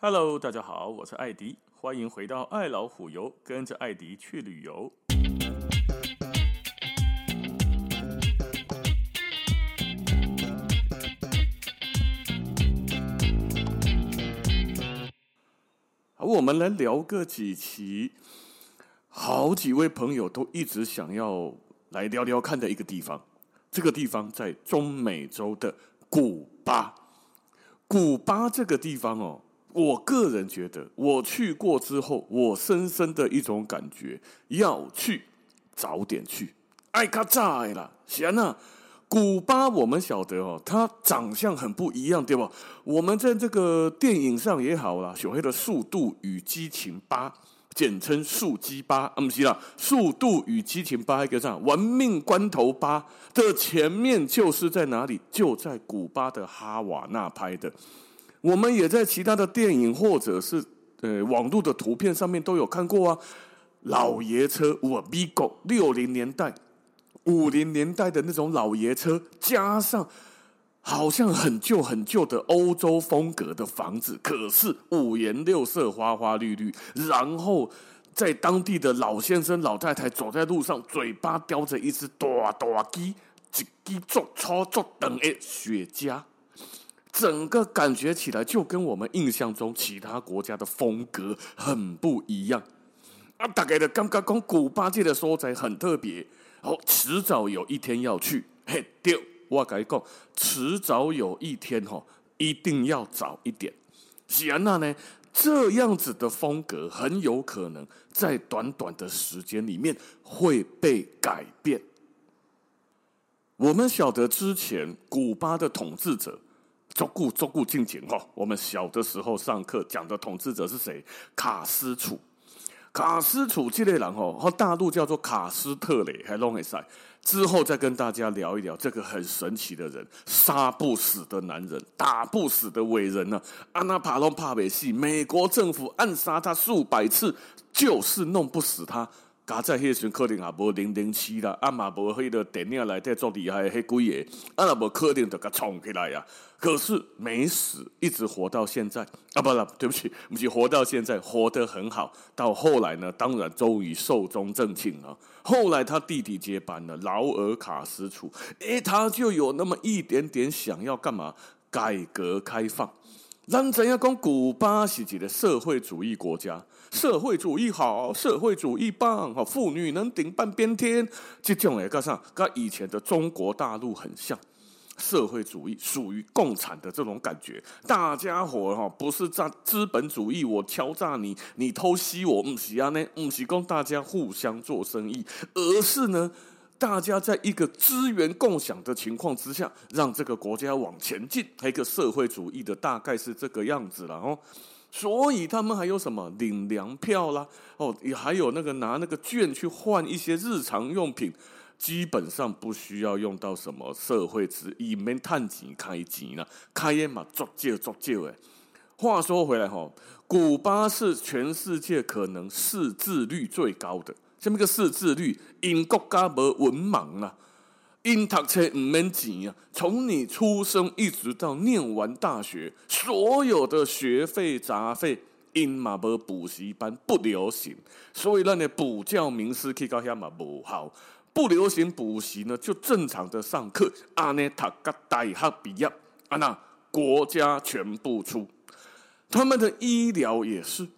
Hello，大家好，我是艾迪，欢迎回到爱老虎游，跟着艾迪去旅游。好，我们来聊个几期，好几位朋友都一直想要来聊聊看的一个地方，这个地方在中美洲的古巴。古巴这个地方哦。我个人觉得，我去过之后，我深深的一种感觉，要去早点去，爱卡在啦，行啊。古巴我们晓得哦，它长相很不一样，对吧？我们在这个电影上也好啦，小黑的《速度与激情八》，简称速激八，啊不是啦，《速度与激情八》一个这样，玩命关头八的前面就是在哪里？就在古巴的哈瓦那拍的。我们也在其他的电影或者是呃网络的图片上面都有看过啊，老爷车，我 Bigo 六零年代、五零年代的那种老爷车，加上好像很旧很旧的欧洲风格的房子，可是五颜六色、花花绿绿，然后在当地的老先生、老太太走在路上，嘴巴叼着一只大大鸡，一鸡做操作等诶雪茄。整个感觉起来就跟我们印象中其他国家的风格很不一样啊！大概的刚刚讲古巴界的所在很特别，哦，迟早有一天要去，嘿，对，我跟你讲，迟早有一天哈，一定要早一点。喜安娜呢，这样子的风格很有可能在短短的时间里面会被改变。我们晓得之前古巴的统治者。足够足够敬虔哈！我们小的时候上课讲的统治者是谁？卡斯楚，卡斯楚这类人哦，和大陆叫做卡斯特雷，还弄一赛。之后再跟大家聊一聊这个很神奇的人，杀不死的男人，打不死的伟人呢、啊？阿那帕隆帕贝西，美国政府暗杀他数百次，就是弄不死他。加在迄时可能也无零零七啦，啊嘛无迄个电影内底做厉害迄几个，啊那无可能就甲冲起来呀。可是没死，一直活到现在啊！不了，对不起，不是活到现在，活得很好。到后来呢，当然终于寿终正寝了。后来他弟弟接班了，劳尔卡斯楚，诶，他就有那么一点点想要干嘛？改革开放。咱怎样讲？古巴是一个社会主义国家，社会主义好，社会主义棒，哈，妇女能顶半边天，这种诶，加上跟以前的中国大陆很像，社会主义属于共产的这种感觉，大家伙哈，不是在资本主义，我敲诈你，你偷袭我，不是啊呢，不是供大家互相做生意，而是呢。大家在一个资源共享的情况之下，让这个国家往前进，一个社会主义的大概是这个样子了哦。所以他们还有什么领粮票啦，哦，也还有那个拿那个券去换一些日常用品，基本上不需要用到什么社会值，以免探钱开钱了，开业嘛足少足少诶。话说回来哈，古巴是全世界可能识字率最高的。什么个识字率？因国家无文盲啊，因读册唔免钱啊。从你出生一直到念完大学，所有的学费杂费，因嘛无补习班不流行，所以让你补教名师去到遐嘛无效，不流行补习呢，就正常的上课。安尼读个大学毕业，啊那国家全部出，他们的医疗也是。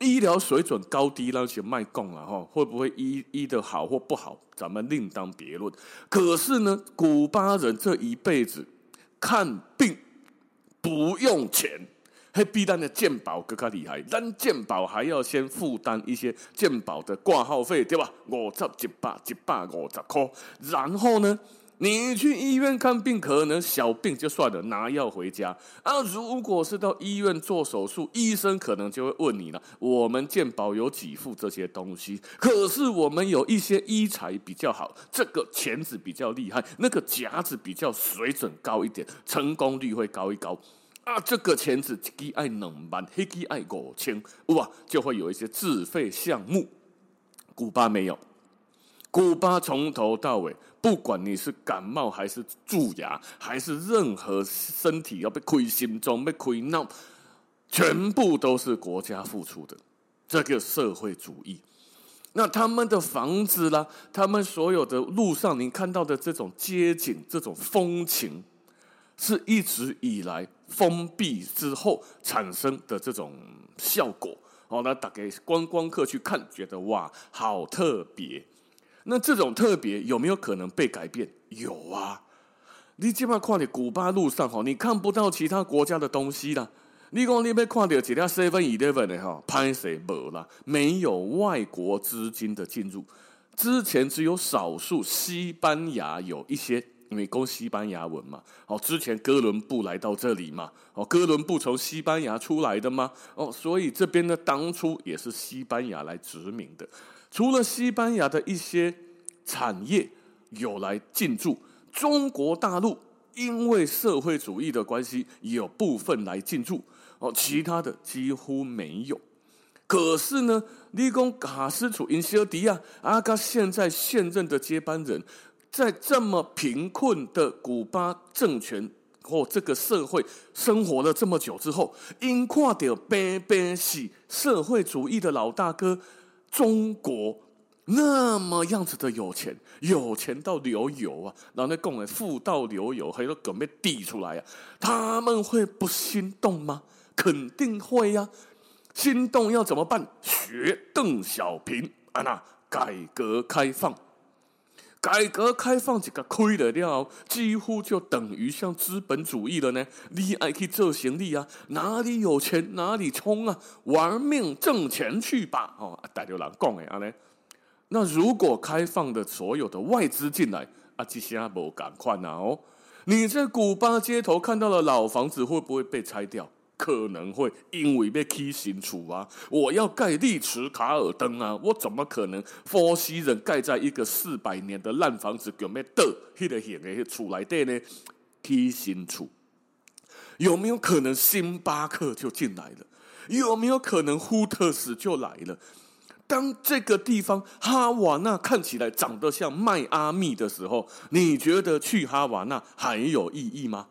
医疗水准高低那些卖供了哈，会不会医医得好或不好，咱们另当别论。可是呢，古巴人这一辈子看病不用钱，还比咱的健保更加厉害。咱健保还要先负担一些健保的挂号费，对吧？五十一百一百五十块，然后呢？你去医院看病，可能小病就算了，拿药回家啊。如果是到医院做手术，医生可能就会问你了：我们健保有给付这些东西，可是我们有一些医材比较好，这个钳子比较厉害，那个夹子比较水准高一点，成功率会高一高啊。这个钳子一支爱两万，那支爱五千，哇，就会有一些自费项目。古巴没有。古巴从头到尾，不管你是感冒还是蛀牙，还是任何身体要被亏心脏、被亏脑，全部都是国家付出的这个社会主义。那他们的房子啦，他们所有的路上您看到的这种街景、这种风情，是一直以来封闭之后产生的这种效果。哦，那打给观光客去看，觉得哇，好特别。那这种特别有没有可能被改变？有啊。你起码看你古巴路上，哈，你看不到其他国家的东西啦。你讲你要看到其他 Seven Eleven 的哈，拍谁没啦？没有外国资金的进入，之前只有少数西班牙有一些，因为讲西班牙文嘛。哦，之前哥伦布来到这里嘛，哦，哥伦布从西班牙出来的嘛，哦，所以这边呢，当初也是西班牙来殖民的。除了西班牙的一些产业有来进驻，中国大陆因为社会主义的关系，有部分来进驻。哦，其他的几乎没有。可是呢，你讲卡斯楚、因西尔迪亚、阿嘎现在现任的接班人，在这么贫困的古巴政权或这个社会生活了这么久之后，因看到边边是社会主义的老大哥中国那么样子的有钱，有钱到流油啊，然后那工人富到流油，还有准备递出来啊，他们会不心动吗？肯定会呀、啊，心动要怎么办？学邓小平啊，那改革开放，改革开放这个亏了了，几乎就等于像资本主义了呢。你爱去做行李啊，哪里有钱哪里冲啊，玩命挣钱去吧！哦，大流人讲的啊呢。那如果开放的所有的外资进来啊，这些不赶快啊哦，你在古巴街头看到的老房子会不会被拆掉？可能会因为要起新厝啊，我要盖丽池卡尔登啊，我怎么可能佛西人盖在一个四百年的烂房子，有没有的？那个型的厝来的呢？起新厝有没有可能星巴克就进来了？有没有可能呼特斯就来了？当这个地方哈瓦那看起来长得像迈阿密的时候，你觉得去哈瓦那还有意义吗？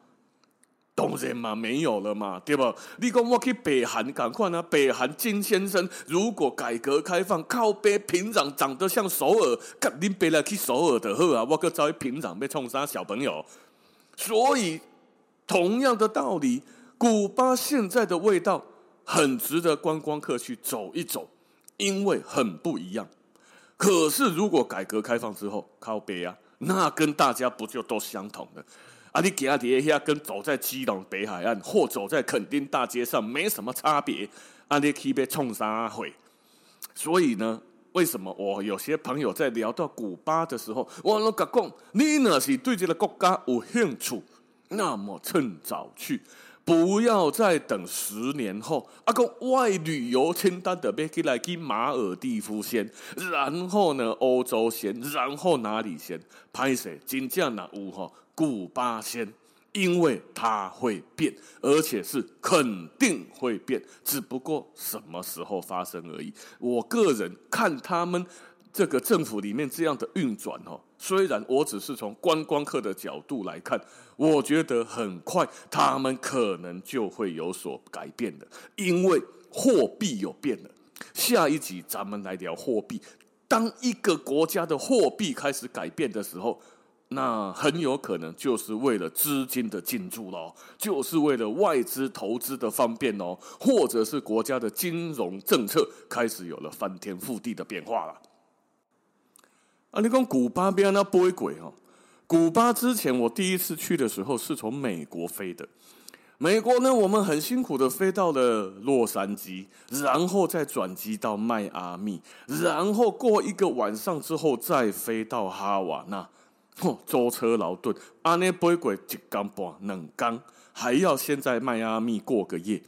当然嘛，没有了嘛，对吧？你讲我去北韩，赶快呢？北韩金先生如果改革开放，靠北平壤长得像首尔，肯定别来去首尔的好啊！我可找平壤被冲杀小朋友。所以，同样的道理，古巴现在的味道很值得观光客去走一走，因为很不一样。可是，如果改革开放之后，靠北啊，那跟大家不就都相同的？啊，你行在遐跟走在基隆北海岸或走在垦丁大街上没什么差别。啊，你去被冲啥会？所以呢，为什么我有些朋友在聊到古巴的时候，我拢讲，你若是对这个国家有兴趣，那么趁早去，不要再等十年后。啊，个外旅游清单的，别去来去马尔地夫先，然后呢，欧洲先，然后哪里先？拍摄真正哪有吼？古巴先，因为它会变，而且是肯定会变，只不过什么时候发生而已。我个人看他们这个政府里面这样的运转哦，虽然我只是从观光客的角度来看，我觉得很快他们可能就会有所改变的，因为货币有变了。下一集咱们来聊货币，当一个国家的货币开始改变的时候。那很有可能就是为了资金的进驻喽，就是为了外资投资的方便哦，或者是国家的金融政策开始有了翻天覆地的变化了。啊，你讲古巴边那不会鬼哦？古巴之前我第一次去的时候是从美国飞的，美国呢，我们很辛苦的飞到了洛杉矶，然后再转机到迈阿密，然后过一个晚上之后再飞到哈瓦那。哦，舟车劳顿，阿内不会过一缸半两缸，还要先在迈阿密过个夜。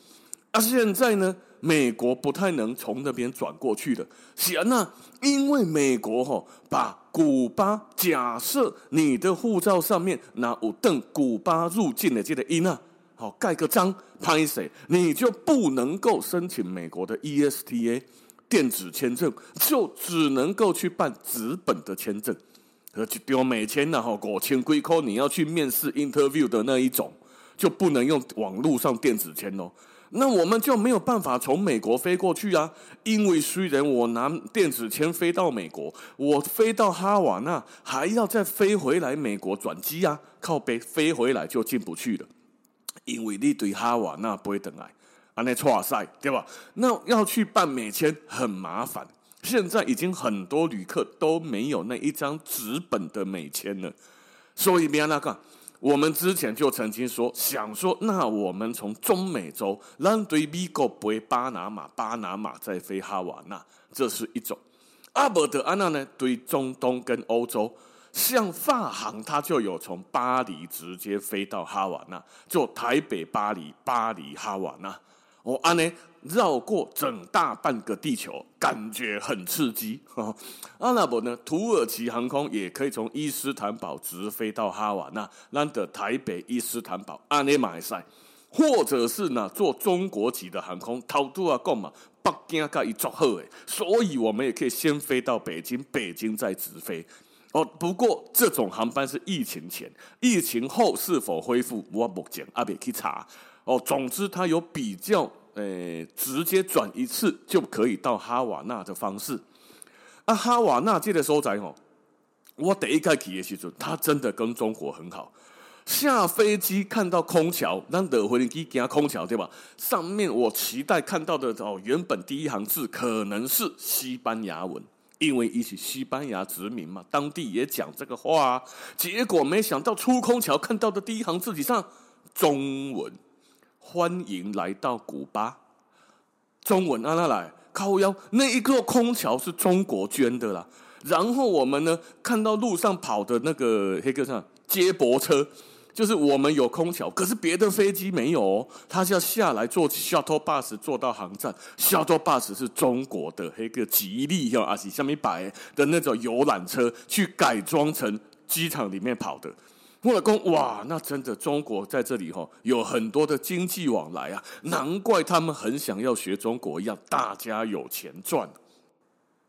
啊，现在呢，美国不太能从那边转过去了。行啊，因为美国哈、把古巴假设你的护照上面那有登古巴入境的这个印啊，好盖个章拍谁，你就不能够申请美国的 ESTA 电子签证，就只能够去办纸本的签证。而且丢美签然后过千几块，你要去面试 interview 的那一种，就不能用网络上电子签哦。那我们就没有办法从美国飞过去啊，因为虽然我拿电子签飞到美国，我飞到哈瓦那还要再飞回来美国转机啊，靠北飞回来就进不去了，因为你对哈瓦那不会等来，安内错赛对吧？那要去办美签很麻烦，现在已经很多旅客都没有那一张纸本的美签了，所以别那个。我们之前就曾经说，想说，那我们从中美洲，让对美国飞巴拿马，巴拿马再飞哈瓦那，这是一种。阿伯德安娜呢，对中东跟欧洲，像法航，它就有从巴黎直接飞到哈瓦那，就台北巴黎，巴黎哈瓦那。我安呢绕过整大半个地球，感觉很刺激。阿拉伯呢，土耳其航空也可以从伊斯坦堡直飞到哈瓦那，让的台北伊斯坦堡安内马赛，或者是呢坐中国籍的航空，掏都啊够嘛，北京可以做好诶，所以我们也可以先飞到北京，北京再直飞。哦，不过这种航班是疫情前，疫情后是否恢复，我目前阿别去查。哦，总之它有比较，呃，直接转一次就可以到哈瓦那的方式。啊，哈瓦那这个所在哦，我第一个去的时候，它真的跟中国很好。下飞机看到空桥，让德回机给他空桥对吧？上面我期待看到的哦，原本第一行字可能是西班牙文，因为一起西班牙殖民嘛，当地也讲这个话啊。结果没想到出空桥看到的第一行字体上中文。欢迎来到古巴。中文啊，那来靠腰那一个空桥是中国捐的啦。然后我们呢，看到路上跑的那个黑客上接驳车，就是我们有空桥，可是别的飞机没有哦。他是要下来坐 shuttle bus 坐到航站，shuttle bus 是中国的黑个吉利要阿西下面摆的那种游览车，去改装成机场里面跑的。我老公，哇，那真的中国在这里哈有很多的经济往来啊，难怪他们很想要学中国一样，大家有钱赚。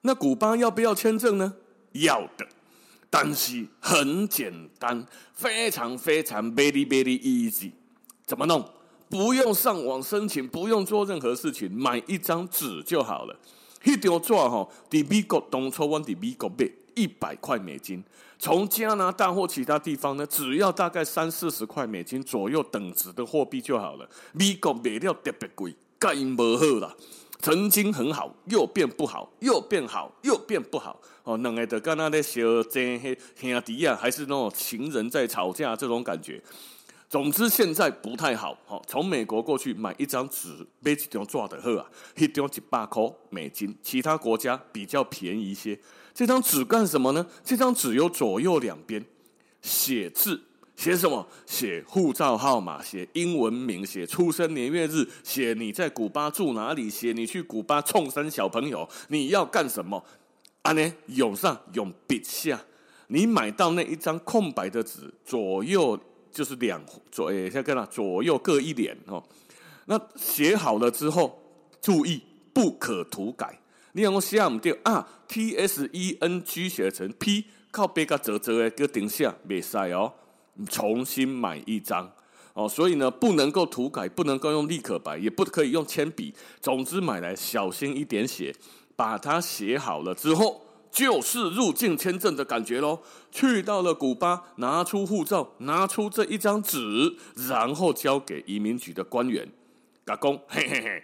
那古巴要不要签证呢？要的，但是很简单，非常非常 very very easy。怎么弄？不用上网申请，不用做任何事情，买一张纸就好了。一张纸哈，在美国当初我在美国买一百块美金。从加拿大或其他地方呢，只要大概三四十块美金左右等值的货币就好了。美国买料特别贵，盖不好了。曾经很好，又变不好，又变好，又变不好。哦，两个的跟那的小姐兄弟啊，还是那种情人在吵架这种感觉。总之现在不太好。哦，从美国过去买一张纸，买一张纸的好啊，一张一百块美金。其他国家比较便宜一些。这张纸干什么呢？这张纸有左右两边写字，写什么？写护照号码，写英文名，写出生年月日，写你在古巴住哪里，写你去古巴冲生小朋友，你要干什么？啊呢，用上用笔下，你买到那一张空白的纸，左右就是两左，诶，先跟了左右各一点哦。那写好了之后，注意不可涂改。你让我写唔对啊？T S E N G 写成 P，靠背个折折诶，个顶下没塞哦。重新买一张哦，所以呢，不能够涂改，不能够用立可白，也不可以用铅笔。总之买来小心一点写，把它写好了之后，就是入境签证的感觉喽。去到了古巴，拿出护照，拿出这一张纸，然后交给移民局的官员，甲讲嘿嘿嘿。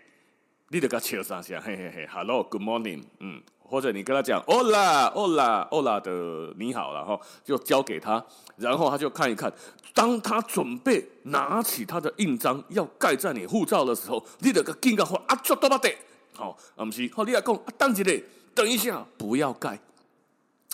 你得跟他笑三下，嘿嘿嘿，Hello，Good morning，嗯，或者你跟他讲，Hola，Hola，Hola 的你好，了哈就交给他，然后他就看一看。当他准备拿起他的印章要盖在你护照的时候，你得个警告话啊，做多巴得，好，啊不是，好，你来讲，等一下，等一下，不要盖。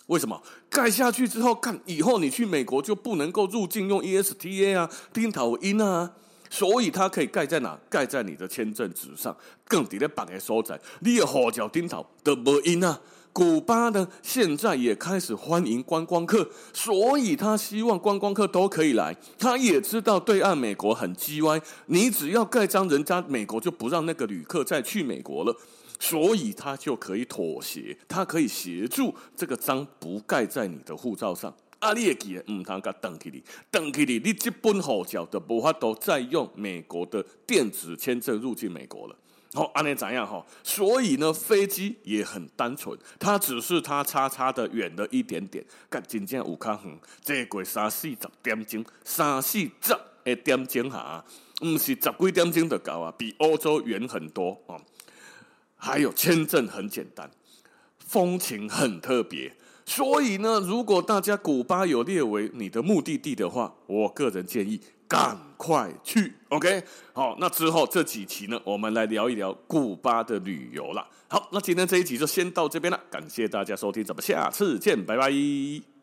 为什么？盖下去之后，看以后你去美国就不能够入境用 ESTA 啊，钉头音啊。所以它可以盖在哪？盖在你的签证纸上，更底的绑个所在。你的护照顶头都无印啊。古巴呢，现在也开始欢迎观光客，所以他希望观光客都可以来。他也知道对岸美国很叽歪，你只要盖章，人家美国就不让那个旅客再去美国了，所以他就可以妥协，他可以协助这个章不盖在你的护照上。啊，你会记得唔通甲登起你，登起你，你这本护照就无法度再用美国的电子签证入境美国了。好，安尼怎样哈？所以呢，飞机也很单纯，它只是它差差的远了一点点。甲真正有较远，坐过三四十点钟，三四十个点钟哈，唔是十几点钟就到啊，比欧洲远很多哦。还有签证很简单，风情很特别。所以呢，如果大家古巴有列为你的目的地的话，我个人建议赶快去。OK，好，那之后这几期呢，我们来聊一聊古巴的旅游了。好，那今天这一集就先到这边了，感谢大家收听，咱们下次见，拜拜。